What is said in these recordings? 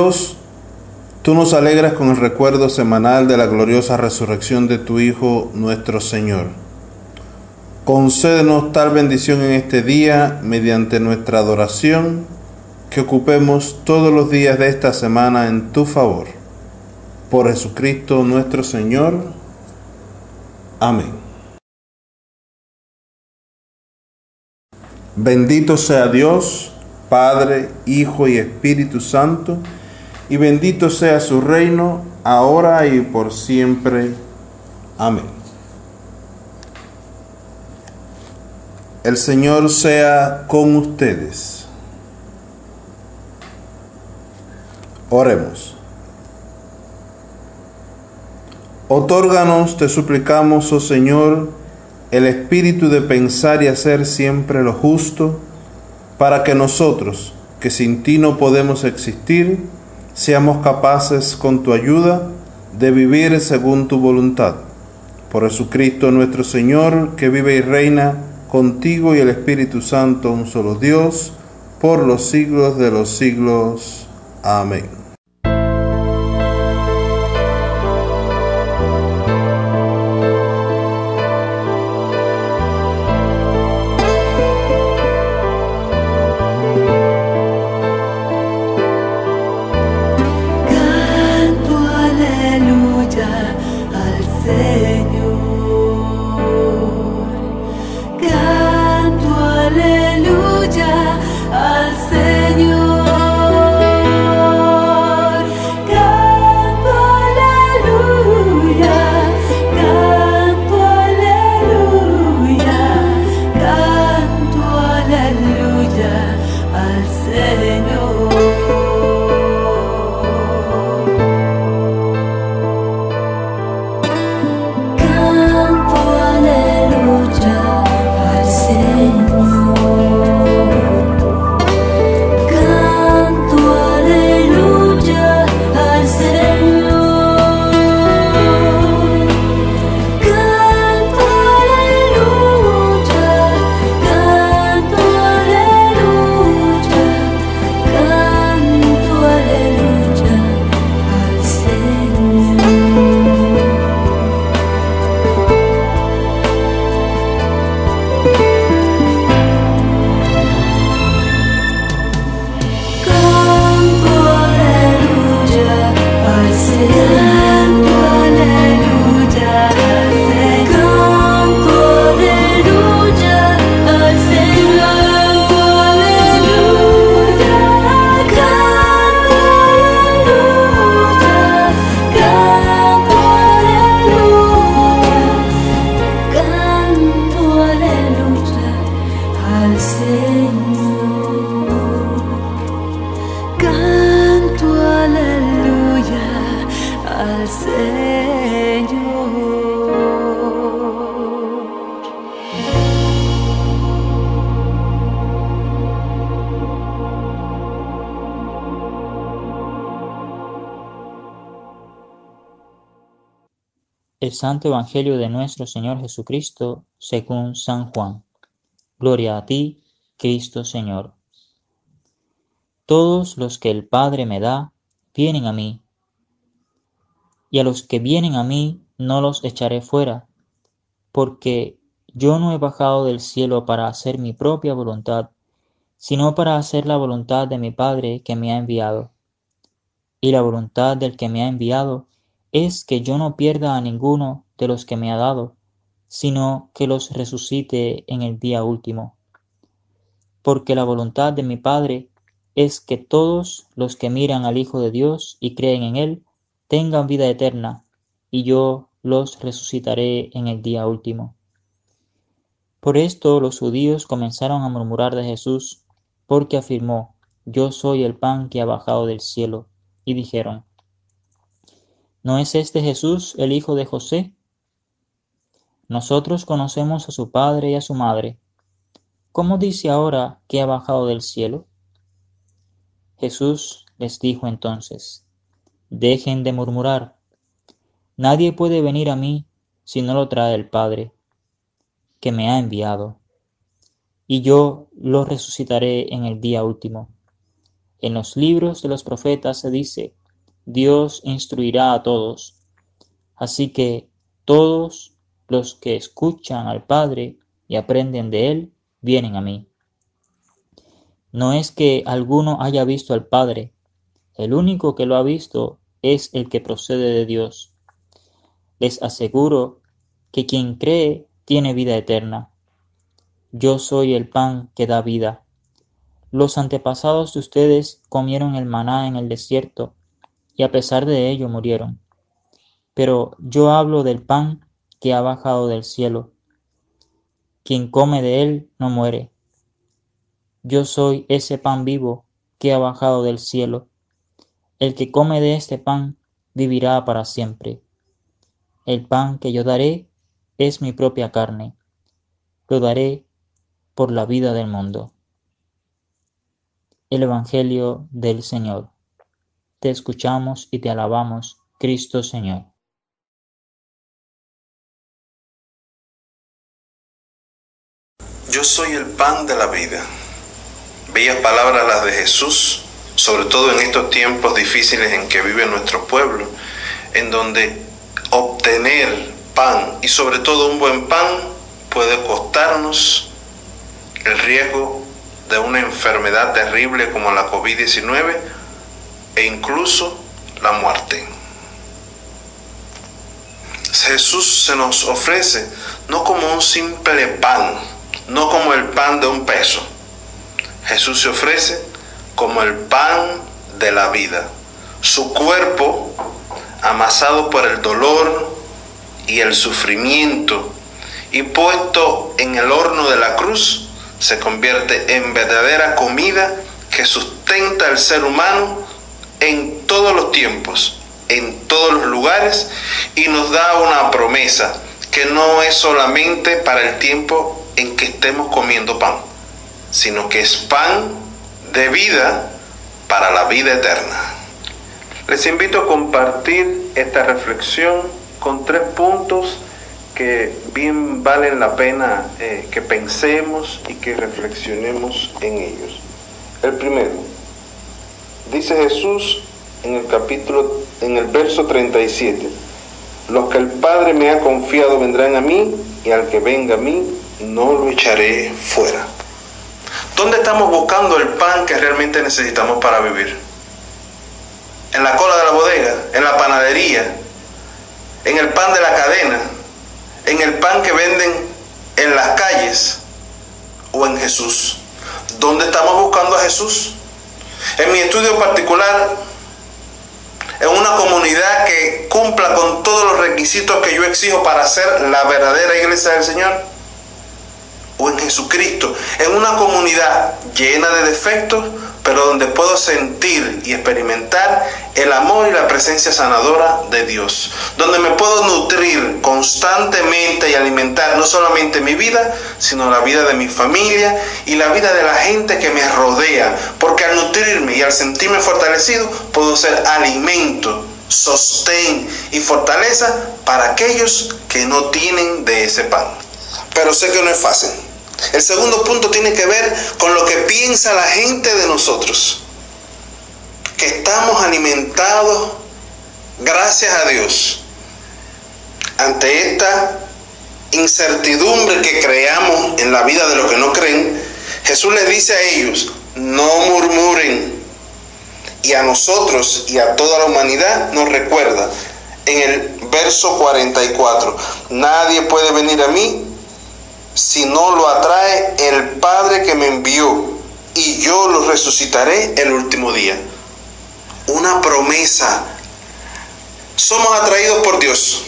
Dios, tú nos alegras con el recuerdo semanal de la gloriosa resurrección de tu Hijo nuestro Señor. Concédenos tal bendición en este día mediante nuestra adoración, que ocupemos todos los días de esta semana en tu favor. Por Jesucristo nuestro Señor. Amén. Bendito sea Dios, Padre, Hijo y Espíritu Santo, y bendito sea su reino, ahora y por siempre. Amén. El Señor sea con ustedes. Oremos. Otórganos, te suplicamos, oh Señor, el espíritu de pensar y hacer siempre lo justo, para que nosotros, que sin ti no podemos existir, seamos capaces con tu ayuda de vivir según tu voluntad. Por Jesucristo nuestro Señor, que vive y reina contigo y el Espíritu Santo, un solo Dios, por los siglos de los siglos. Amén. El Santo Evangelio de nuestro Señor Jesucristo según San Juan. Gloria a ti, Cristo Señor. Todos los que el Padre me da, vienen a mí, y a los que vienen a mí no los echaré fuera, porque yo no he bajado del cielo para hacer mi propia voluntad, sino para hacer la voluntad de mi Padre que me ha enviado. Y la voluntad del que me ha enviado es que yo no pierda a ninguno de los que me ha dado, sino que los resucite en el día último. Porque la voluntad de mi Padre es que todos los que miran al Hijo de Dios y creen en Él tengan vida eterna, y yo los resucitaré en el día último. Por esto los judíos comenzaron a murmurar de Jesús, porque afirmó, Yo soy el pan que ha bajado del cielo, y dijeron, ¿No es este Jesús el hijo de José? Nosotros conocemos a su padre y a su madre. ¿Cómo dice ahora que ha bajado del cielo? Jesús les dijo entonces, dejen de murmurar. Nadie puede venir a mí si no lo trae el Padre, que me ha enviado, y yo lo resucitaré en el día último. En los libros de los profetas se dice, Dios instruirá a todos. Así que todos los que escuchan al Padre y aprenden de Él, vienen a mí. No es que alguno haya visto al Padre, el único que lo ha visto es el que procede de Dios. Les aseguro que quien cree tiene vida eterna. Yo soy el pan que da vida. Los antepasados de ustedes comieron el maná en el desierto y a pesar de ello murieron. Pero yo hablo del pan que ha bajado del cielo. Quien come de él no muere. Yo soy ese pan vivo que ha bajado del cielo. El que come de este pan vivirá para siempre. El pan que yo daré es mi propia carne. Lo daré por la vida del mundo. El Evangelio del Señor. Te escuchamos y te alabamos, Cristo Señor. Yo soy el pan de la vida. Bellas palabras las de Jesús, sobre todo en estos tiempos difíciles en que vive nuestro pueblo, en donde obtener pan y sobre todo un buen pan puede costarnos el riesgo de una enfermedad terrible como la COVID-19 e incluso la muerte. Jesús se nos ofrece no como un simple pan, no como el pan de un peso. Jesús se ofrece como el pan de la vida. Su cuerpo amasado por el dolor y el sufrimiento y puesto en el horno de la cruz, se convierte en verdadera comida que sustenta al ser humano en todos los tiempos, en todos los lugares y nos da una promesa que no es solamente para el tiempo en que estemos comiendo pan, sino que es pan de vida para la vida eterna. Les invito a compartir esta reflexión con tres puntos que bien valen la pena eh, que pensemos y que reflexionemos en ellos. El primero, dice Jesús en el capítulo, en el verso 37, los que el Padre me ha confiado vendrán a mí y al que venga a mí no lo echaré fuera. ¿Dónde estamos buscando el pan que realmente necesitamos para vivir? en la cola de la bodega, en la panadería, en el pan de la cadena, en el pan que venden en las calles o en Jesús. ¿Dónde estamos buscando a Jesús? En mi estudio particular, en una comunidad que cumpla con todos los requisitos que yo exijo para ser la verdadera iglesia del Señor, o en Jesucristo, en una comunidad llena de defectos, pero donde puedo sentir y experimentar el amor y la presencia sanadora de Dios, donde me puedo nutrir constantemente y alimentar no solamente mi vida, sino la vida de mi familia y la vida de la gente que me rodea, porque al nutrirme y al sentirme fortalecido, puedo ser alimento, sostén y fortaleza para aquellos que no tienen de ese pan. Pero sé que no es fácil. El segundo punto tiene que ver con lo que piensa la gente de nosotros. Que estamos alimentados gracias a Dios. Ante esta incertidumbre que creamos en la vida de los que no creen, Jesús les dice a ellos, no murmuren. Y a nosotros y a toda la humanidad nos recuerda en el verso 44, nadie puede venir a mí si no lo atrae el Padre que me envió, y yo lo resucitaré el último día. Una promesa. Somos atraídos por Dios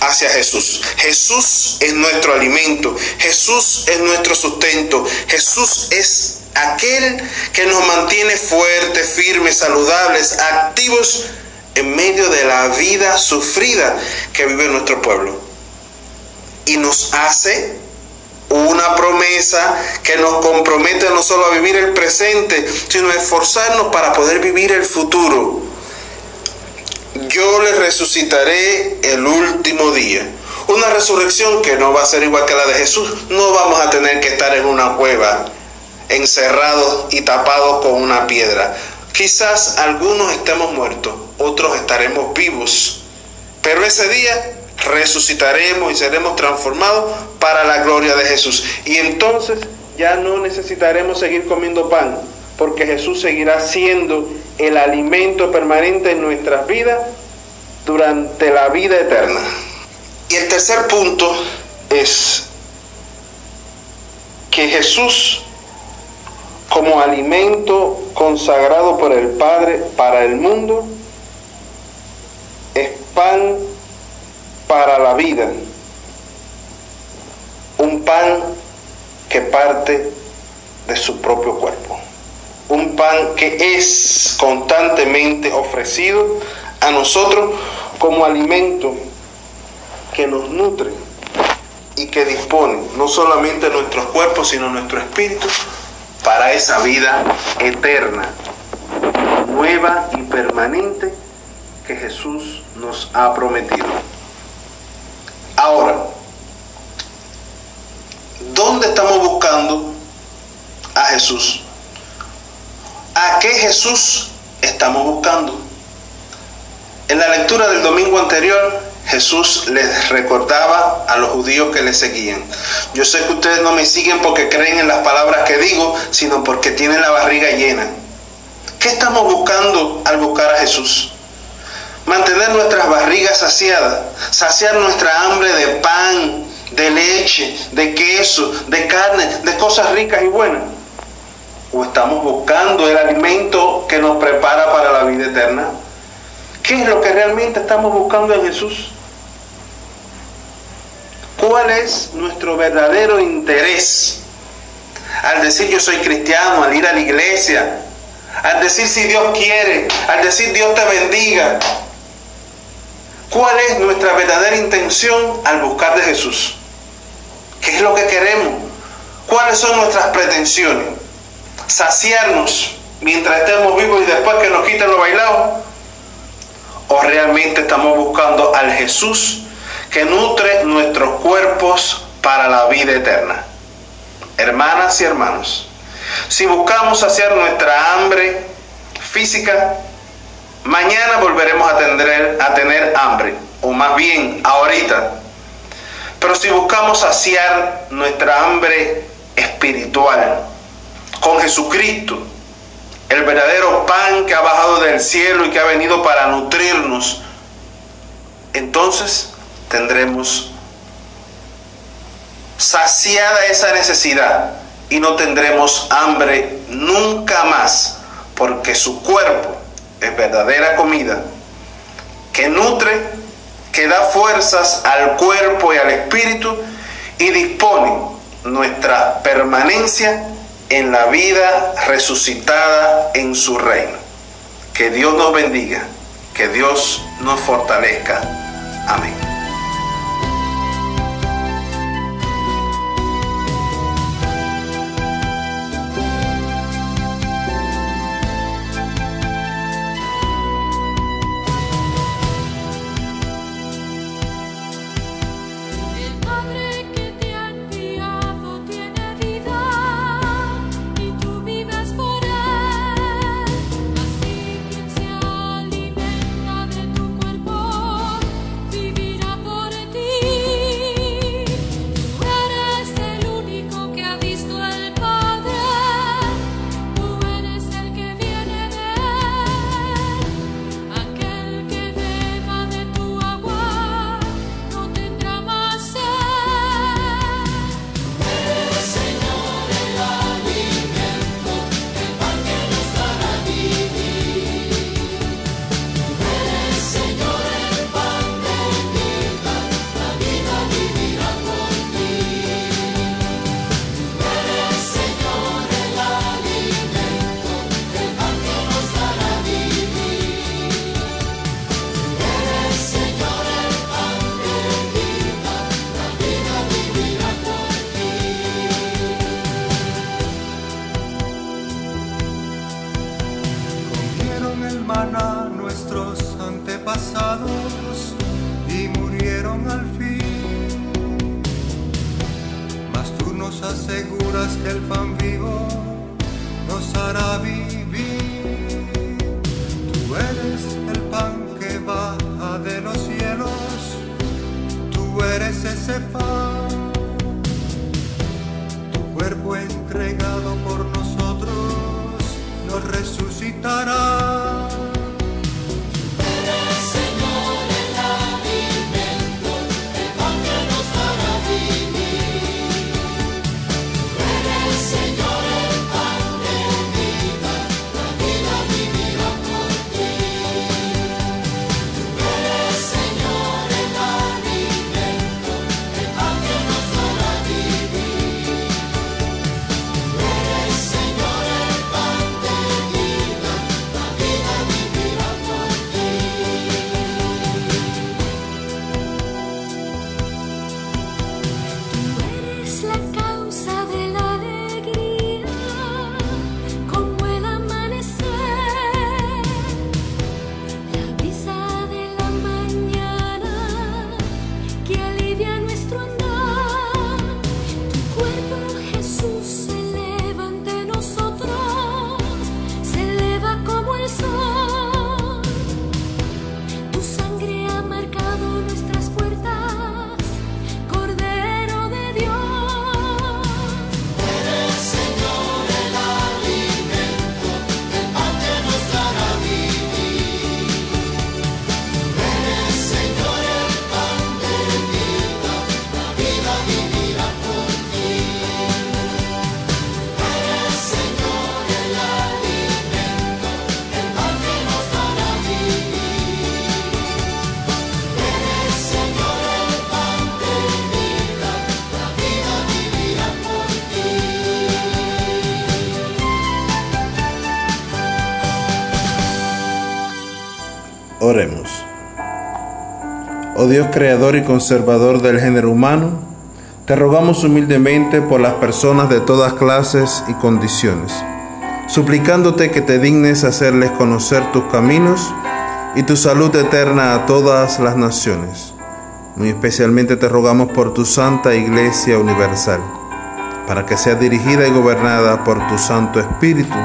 hacia Jesús. Jesús es nuestro alimento, Jesús es nuestro sustento, Jesús es aquel que nos mantiene fuertes, firmes, saludables, activos en medio de la vida sufrida que vive nuestro pueblo. Y nos hace una promesa que nos compromete no solo a vivir el presente, sino a esforzarnos para poder vivir el futuro. Yo le resucitaré el último día. Una resurrección que no va a ser igual que la de Jesús. No vamos a tener que estar en una cueva, encerrados y tapados con una piedra. Quizás algunos estemos muertos, otros estaremos vivos, pero ese día resucitaremos y seremos transformados para la gloria de Jesús. Y entonces ya no necesitaremos seguir comiendo pan, porque Jesús seguirá siendo el alimento permanente en nuestras vidas durante la vida eterna. Y el tercer punto es que Jesús como alimento consagrado por el Padre para el mundo es pan para la vida, un pan que parte de su propio cuerpo, un pan que es constantemente ofrecido a nosotros como alimento que nos nutre y que dispone no solamente nuestros cuerpos, sino nuestro espíritu para esa vida eterna, nueva y permanente que Jesús nos ha prometido. Ahora, ¿dónde estamos buscando a Jesús? ¿A qué Jesús estamos buscando? En la lectura del domingo anterior, Jesús les recordaba a los judíos que le seguían. Yo sé que ustedes no me siguen porque creen en las palabras que digo, sino porque tienen la barriga llena. ¿Qué estamos buscando al buscar a Jesús? mantener nuestras barrigas saciadas, saciar nuestra hambre de pan, de leche, de queso, de carne, de cosas ricas y buenas. ¿O estamos buscando el alimento que nos prepara para la vida eterna? ¿Qué es lo que realmente estamos buscando en Jesús? ¿Cuál es nuestro verdadero interés? Al decir yo soy cristiano, al ir a la iglesia, al decir si Dios quiere, al decir Dios te bendiga, ¿Cuál es nuestra verdadera intención al buscar de Jesús? ¿Qué es lo que queremos? ¿Cuáles son nuestras pretensiones? ¿Saciarnos mientras estemos vivos y después que nos quiten lo bailado? ¿O realmente estamos buscando al Jesús que nutre nuestros cuerpos para la vida eterna? Hermanas y hermanos, si buscamos saciar nuestra hambre física, Mañana volveremos a tener, a tener hambre, o más bien ahorita. Pero si buscamos saciar nuestra hambre espiritual con Jesucristo, el verdadero pan que ha bajado del cielo y que ha venido para nutrirnos, entonces tendremos saciada esa necesidad y no tendremos hambre nunca más, porque su cuerpo es verdadera comida que nutre, que da fuerzas al cuerpo y al espíritu y dispone nuestra permanencia en la vida resucitada en su reino. Que Dios nos bendiga, que Dios nos fortalezca. Amén. nuestros antepasados y murieron al fin. Mas tú nos aseguras que el pan vivo nos hará vivir. Tú eres el pan que baja de los cielos, tú eres ese pan. Tu cuerpo entregado por nosotros nos resucitará. Dios creador y conservador del género humano, te rogamos humildemente por las personas de todas clases y condiciones, suplicándote que te dignes hacerles conocer tus caminos y tu salud eterna a todas las naciones. Muy especialmente te rogamos por tu Santa Iglesia Universal, para que sea dirigida y gobernada por tu Santo Espíritu,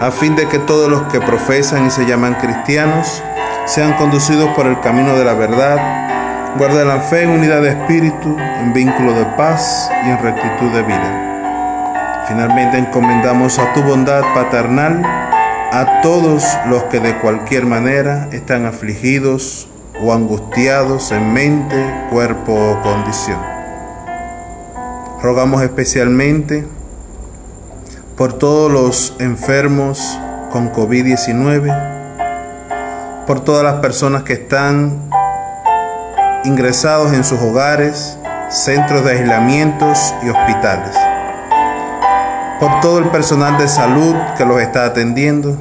a fin de que todos los que profesan y se llaman cristianos sean conducidos por el camino de la verdad, guarden la fe en unidad de espíritu, en vínculo de paz y en rectitud de vida. Finalmente encomendamos a tu bondad paternal a todos los que de cualquier manera están afligidos o angustiados en mente, cuerpo o condición. Rogamos especialmente por todos los enfermos con COVID-19, por todas las personas que están ingresados en sus hogares, centros de aislamientos y hospitales, por todo el personal de salud que los está atendiendo,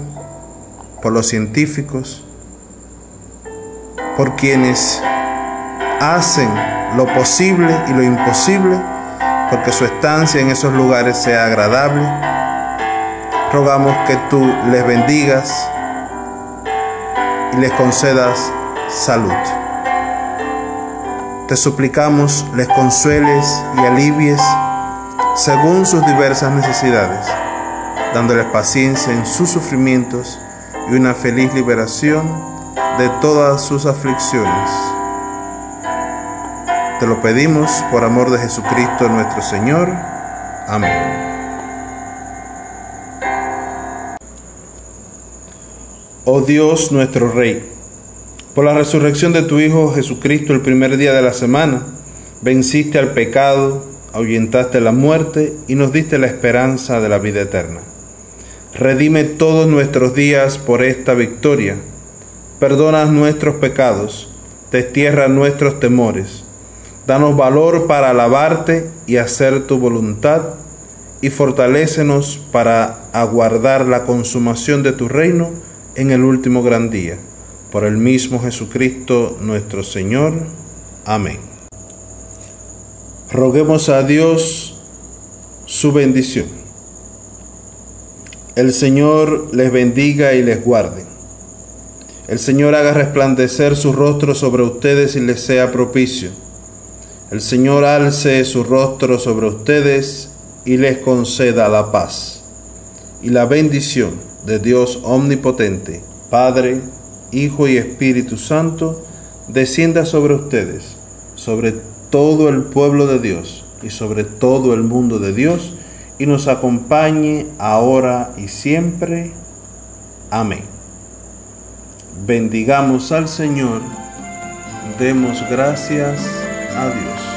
por los científicos, por quienes hacen lo posible y lo imposible porque su estancia en esos lugares sea agradable. Rogamos que tú les bendigas y les concedas salud. Te suplicamos les consueles y alivies según sus diversas necesidades, dándoles paciencia en sus sufrimientos y una feliz liberación de todas sus aflicciones. Te lo pedimos por amor de Jesucristo nuestro Señor. Amén. Oh Dios nuestro Rey, por la resurrección de tu Hijo Jesucristo el primer día de la semana, venciste al pecado, ahuyentaste la muerte y nos diste la esperanza de la vida eterna. Redime todos nuestros días por esta victoria. Perdona nuestros pecados, destierra nuestros temores. Danos valor para alabarte y hacer tu voluntad, y fortalécenos para aguardar la consumación de tu reino en el último gran día. Por el mismo Jesucristo nuestro Señor. Amén. Roguemos a Dios su bendición. El Señor les bendiga y les guarde. El Señor haga resplandecer su rostro sobre ustedes y les sea propicio. El Señor alce su rostro sobre ustedes y les conceda la paz. Y la bendición de Dios omnipotente, Padre, Hijo y Espíritu Santo, descienda sobre ustedes, sobre todo el pueblo de Dios y sobre todo el mundo de Dios, y nos acompañe ahora y siempre. Amén. Bendigamos al Señor, demos gracias a Dios.